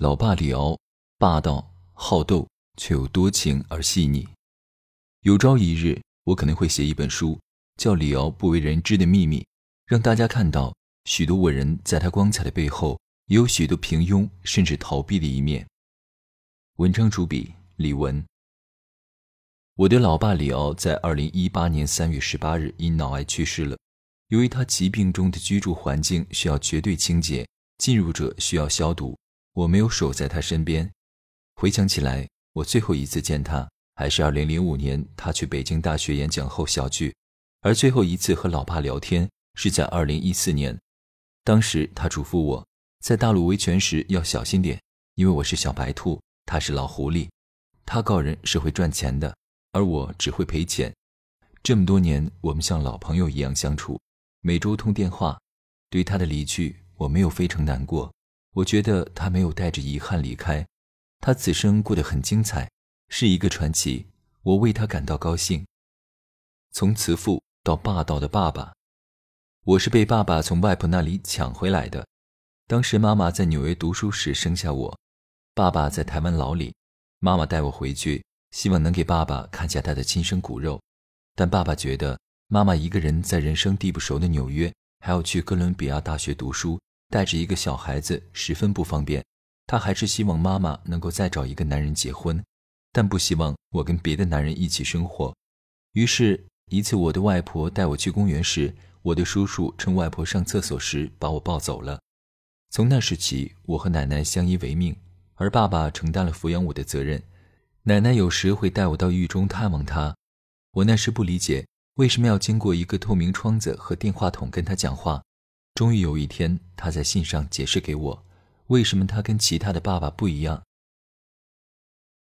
老爸李敖，霸道好斗，却又多情而细腻。有朝一日，我可能会写一本书，叫《李敖不为人知的秘密》，让大家看到许多伟人在他光彩的背后，也有许多平庸甚至逃避的一面。文章主笔李文。我的老爸李敖在二零一八年三月十八日因脑癌去世了。由于他疾病中的居住环境需要绝对清洁，进入者需要消毒，我没有守在他身边。回想起来，我最后一次见他还是二零零五年他去北京大学演讲后小聚，而最后一次和老爸聊天是在二零一四年。当时他嘱咐我在大陆维权时要小心点，因为我是小白兔，他是老狐狸，他告人是会赚钱的。而我只会赔钱。这么多年，我们像老朋友一样相处，每周通电话。对他的离去，我没有非常难过。我觉得他没有带着遗憾离开，他此生过得很精彩，是一个传奇。我为他感到高兴。从慈父到霸道的爸爸，我是被爸爸从外婆那里抢回来的。当时妈妈在纽约读书时生下我，爸爸在台湾牢里，妈妈带我回去。希望能给爸爸看下他的亲生骨肉，但爸爸觉得妈妈一个人在人生地不熟的纽约，还要去哥伦比亚大学读书，带着一个小孩子十分不方便。他还是希望妈妈能够再找一个男人结婚，但不希望我跟别的男人一起生活。于是，一次我的外婆带我去公园时，我的叔叔趁外婆上厕所时把我抱走了。从那时起，我和奶奶相依为命，而爸爸承担了抚养我的责任。奶奶有时会带我到狱中探望她，我那时不理解为什么要经过一个透明窗子和电话筒跟她讲话。终于有一天，他在信上解释给我，为什么他跟其他的爸爸不一样。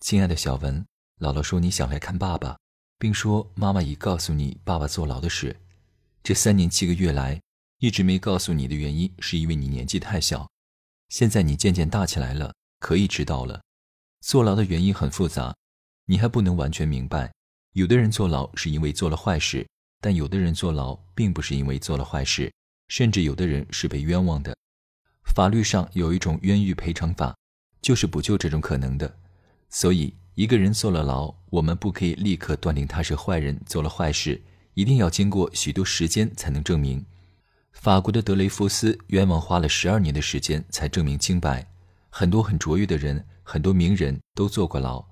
亲爱的小文，姥姥说你想来看爸爸，并说妈妈已告诉你爸爸坐牢的事。这三年七个月来一直没告诉你的原因，是因为你年纪太小。现在你渐渐大起来了，可以知道了。坐牢的原因很复杂，你还不能完全明白。有的人坐牢是因为做了坏事，但有的人坐牢并不是因为做了坏事，甚至有的人是被冤枉的。法律上有一种冤狱赔偿法，就是补救这种可能的。所以，一个人坐了牢，我们不可以立刻断定他是坏人，做了坏事，一定要经过许多时间才能证明。法国的德雷福斯冤枉花了十二年的时间才证明清白，很多很卓越的人。很多名人都坐过牢，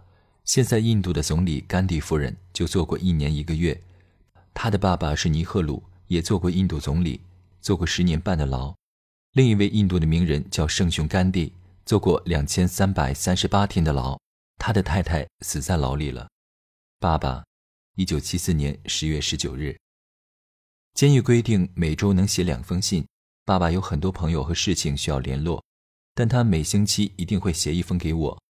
现在印度的总理甘地夫人就坐过一年一个月，他的爸爸是尼赫鲁，也做过印度总理，坐过十年半的牢。另一位印度的名人叫圣雄甘地，坐过两千三百三十八天的牢，他的太太死在牢里了。爸爸，一九七四年十月十九日。监狱规定每周能写两封信，爸爸有很多朋友和事情需要联络。但他每星期一定会写一封给我，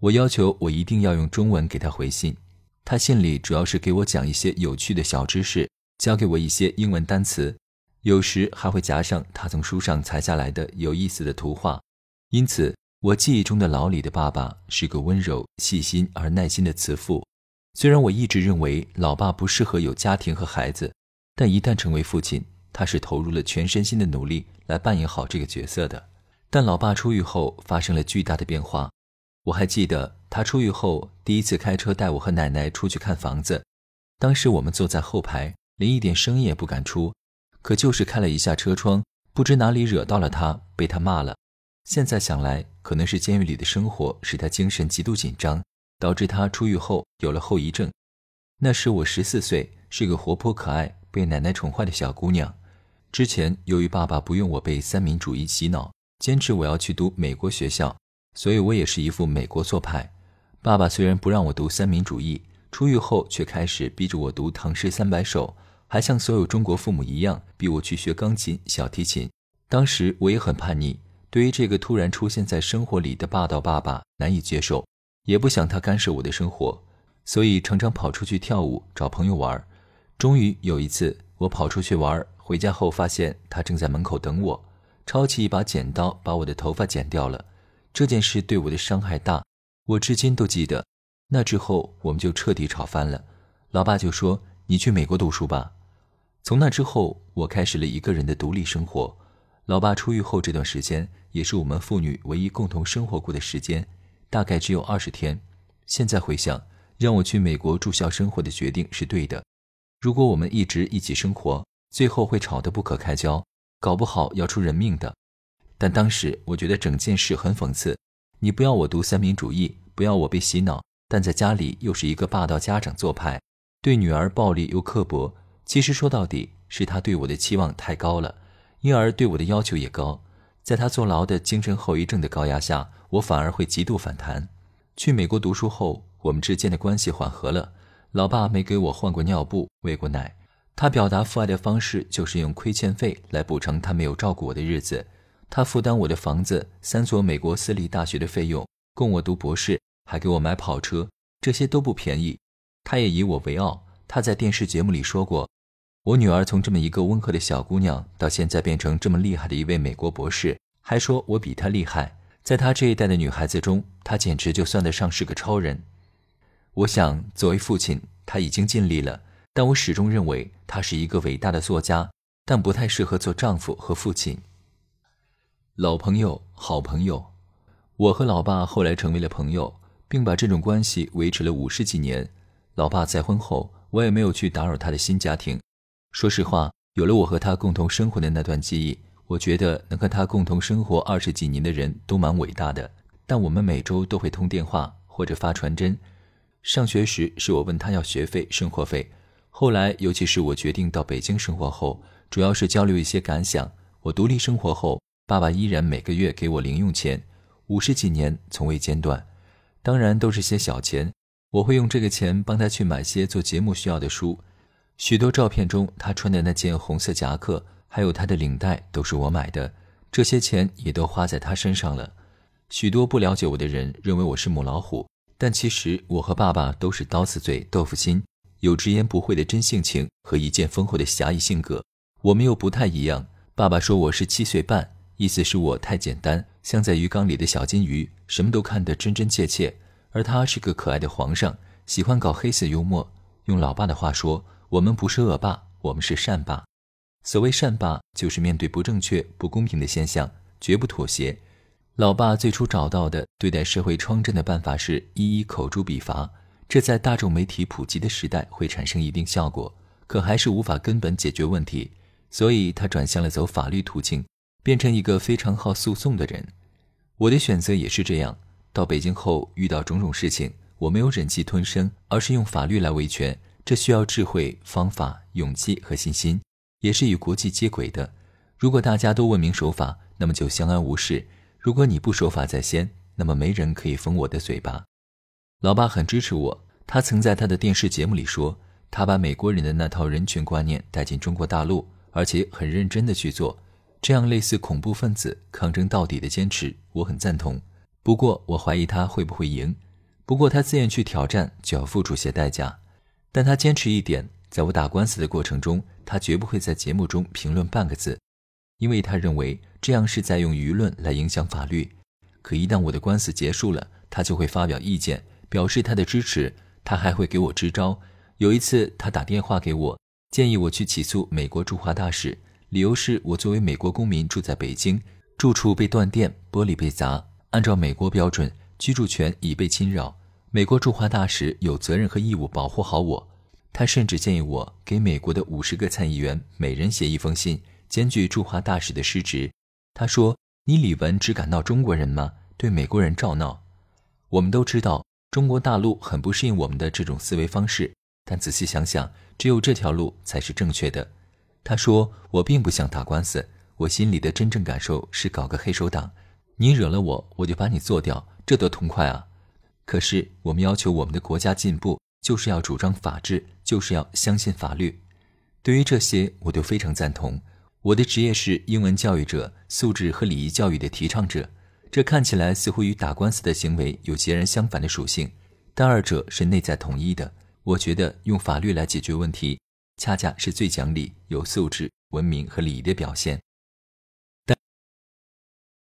我要求我一定要用中文给他回信。他信里主要是给我讲一些有趣的小知识，教给我一些英文单词，有时还会夹上他从书上裁下来的有意思的图画。因此，我记忆中的老李的爸爸是个温柔、细心而耐心的慈父。虽然我一直认为老爸不适合有家庭和孩子，但一旦成为父亲，他是投入了全身心的努力来扮演好这个角色的。但老爸出狱后发生了巨大的变化。我还记得他出狱后第一次开车带我和奶奶出去看房子，当时我们坐在后排，连一点声音也不敢出，可就是开了一下车窗，不知哪里惹到了他，被他骂了。现在想来，可能是监狱里的生活使他精神极度紧张，导致他出狱后有了后遗症。那时我十四岁，是个活泼可爱、被奶奶宠坏的小姑娘。之前由于爸爸不用我被三民主义洗脑。坚持我要去读美国学校，所以我也是一副美国做派。爸爸虽然不让我读三民主义，出狱后却开始逼着我读《唐诗三百首》，还像所有中国父母一样逼我去学钢琴、小提琴。当时我也很叛逆，对于这个突然出现在生活里的霸道爸爸难以接受，也不想他干涉我的生活，所以常常跑出去跳舞、找朋友玩。终于有一次，我跑出去玩，回家后发现他正在门口等我，抄起一把剪刀把我的头发剪掉了。这件事对我的伤害大，我至今都记得。那之后我们就彻底吵翻了，老爸就说：“你去美国读书吧。”从那之后，我开始了一个人的独立生活。老爸出狱后这段时间，也是我们父女唯一共同生活过的时间，大概只有二十天。现在回想，让我去美国住校生活的决定是对的。如果我们一直一起生活，最后会吵得不可开交，搞不好要出人命的。但当时我觉得整件事很讽刺：你不要我读三民主义，不要我被洗脑，但在家里又是一个霸道家长做派，对女儿暴力又刻薄。其实说到底，是他对我的期望太高了，因而对我的要求也高。在他坐牢的精神后遗症的高压下，我反而会极度反弹。去美国读书后，我们之间的关系缓和了。老爸没给我换过尿布、喂过奶，他表达父爱的方式就是用亏欠费来补偿他没有照顾我的日子。他负担我的房子、三所美国私立大学的费用，供我读博士，还给我买跑车，这些都不便宜。他也以我为傲。他在电视节目里说过。我女儿从这么一个温和的小姑娘，到现在变成这么厉害的一位美国博士，还说我比她厉害。在她这一代的女孩子中，她简直就算得上是个超人。我想，作为父亲，他已经尽力了，但我始终认为他是一个伟大的作家，但不太适合做丈夫和父亲。老朋友，好朋友，我和老爸后来成为了朋友，并把这种关系维持了五十几年。老爸再婚后，我也没有去打扰他的新家庭。说实话，有了我和他共同生活的那段记忆，我觉得能和他共同生活二十几年的人都蛮伟大的。但我们每周都会通电话或者发传真。上学时是我问他要学费、生活费，后来尤其是我决定到北京生活后，主要是交流一些感想。我独立生活后，爸爸依然每个月给我零用钱，五十几年从未间断。当然都是些小钱，我会用这个钱帮他去买些做节目需要的书。许多照片中，他穿的那件红色夹克，还有他的领带，都是我买的。这些钱也都花在他身上了。许多不了解我的人认为我是母老虎，但其实我和爸爸都是刀子嘴豆腐心，有直言不讳的真性情和一剑封喉的侠义性格。我们又不太一样。爸爸说我是七岁半，意思是我太简单，像在鱼缸里的小金鱼，什么都看得真真切切。而他是个可爱的皇上，喜欢搞黑色幽默。用老爸的话说。我们不是恶霸，我们是善霸。所谓善霸，就是面对不正确、不公平的现象，绝不妥协。老爸最初找到的对待社会疮症的办法是一一口诛笔伐，这在大众媒体普及的时代会产生一定效果，可还是无法根本解决问题。所以他转向了走法律途径，变成一个非常好诉讼的人。我的选择也是这样。到北京后遇到种种事情，我没有忍气吞声，而是用法律来维权。这需要智慧、方法、勇气和信心，也是与国际接轨的。如果大家都文明守法，那么就相安无事；如果你不守法在先，那么没人可以封我的嘴巴。老爸很支持我，他曾在他的电视节目里说，他把美国人的那套人权观念带进中国大陆，而且很认真的去做。这样类似恐怖分子抗争到底的坚持，我很赞同。不过我怀疑他会不会赢。不过他自愿去挑战，就要付出些代价。但他坚持一点，在我打官司的过程中，他绝不会在节目中评论半个字，因为他认为这样是在用舆论来影响法律。可一旦我的官司结束了，他就会发表意见，表示他的支持。他还会给我支招。有一次，他打电话给我，建议我去起诉美国驻华大使，理由是我作为美国公民住在北京，住处被断电，玻璃被砸，按照美国标准，居住权已被侵扰。美国驻华大使有责任和义务保护好我。他甚至建议我给美国的五十个参议员每人写一封信，兼具驻华大使的失职。他说：“你李文只敢闹中国人吗？对美国人照闹。”我们都知道中国大陆很不适应我们的这种思维方式，但仔细想想，只有这条路才是正确的。他说：“我并不想打官司，我心里的真正感受是搞个黑手党。你惹了我，我就把你做掉，这多痛快啊！”可是我们要求我们的国家进步，就是要主张法治，就是要相信法律。对于这些，我都非常赞同。我的职业是英文教育者、素质和礼仪教育的提倡者。这看起来似乎与打官司的行为有截然相反的属性，但二者是内在统一的。我觉得用法律来解决问题，恰恰是最讲理、有素质、文明和礼仪的表现。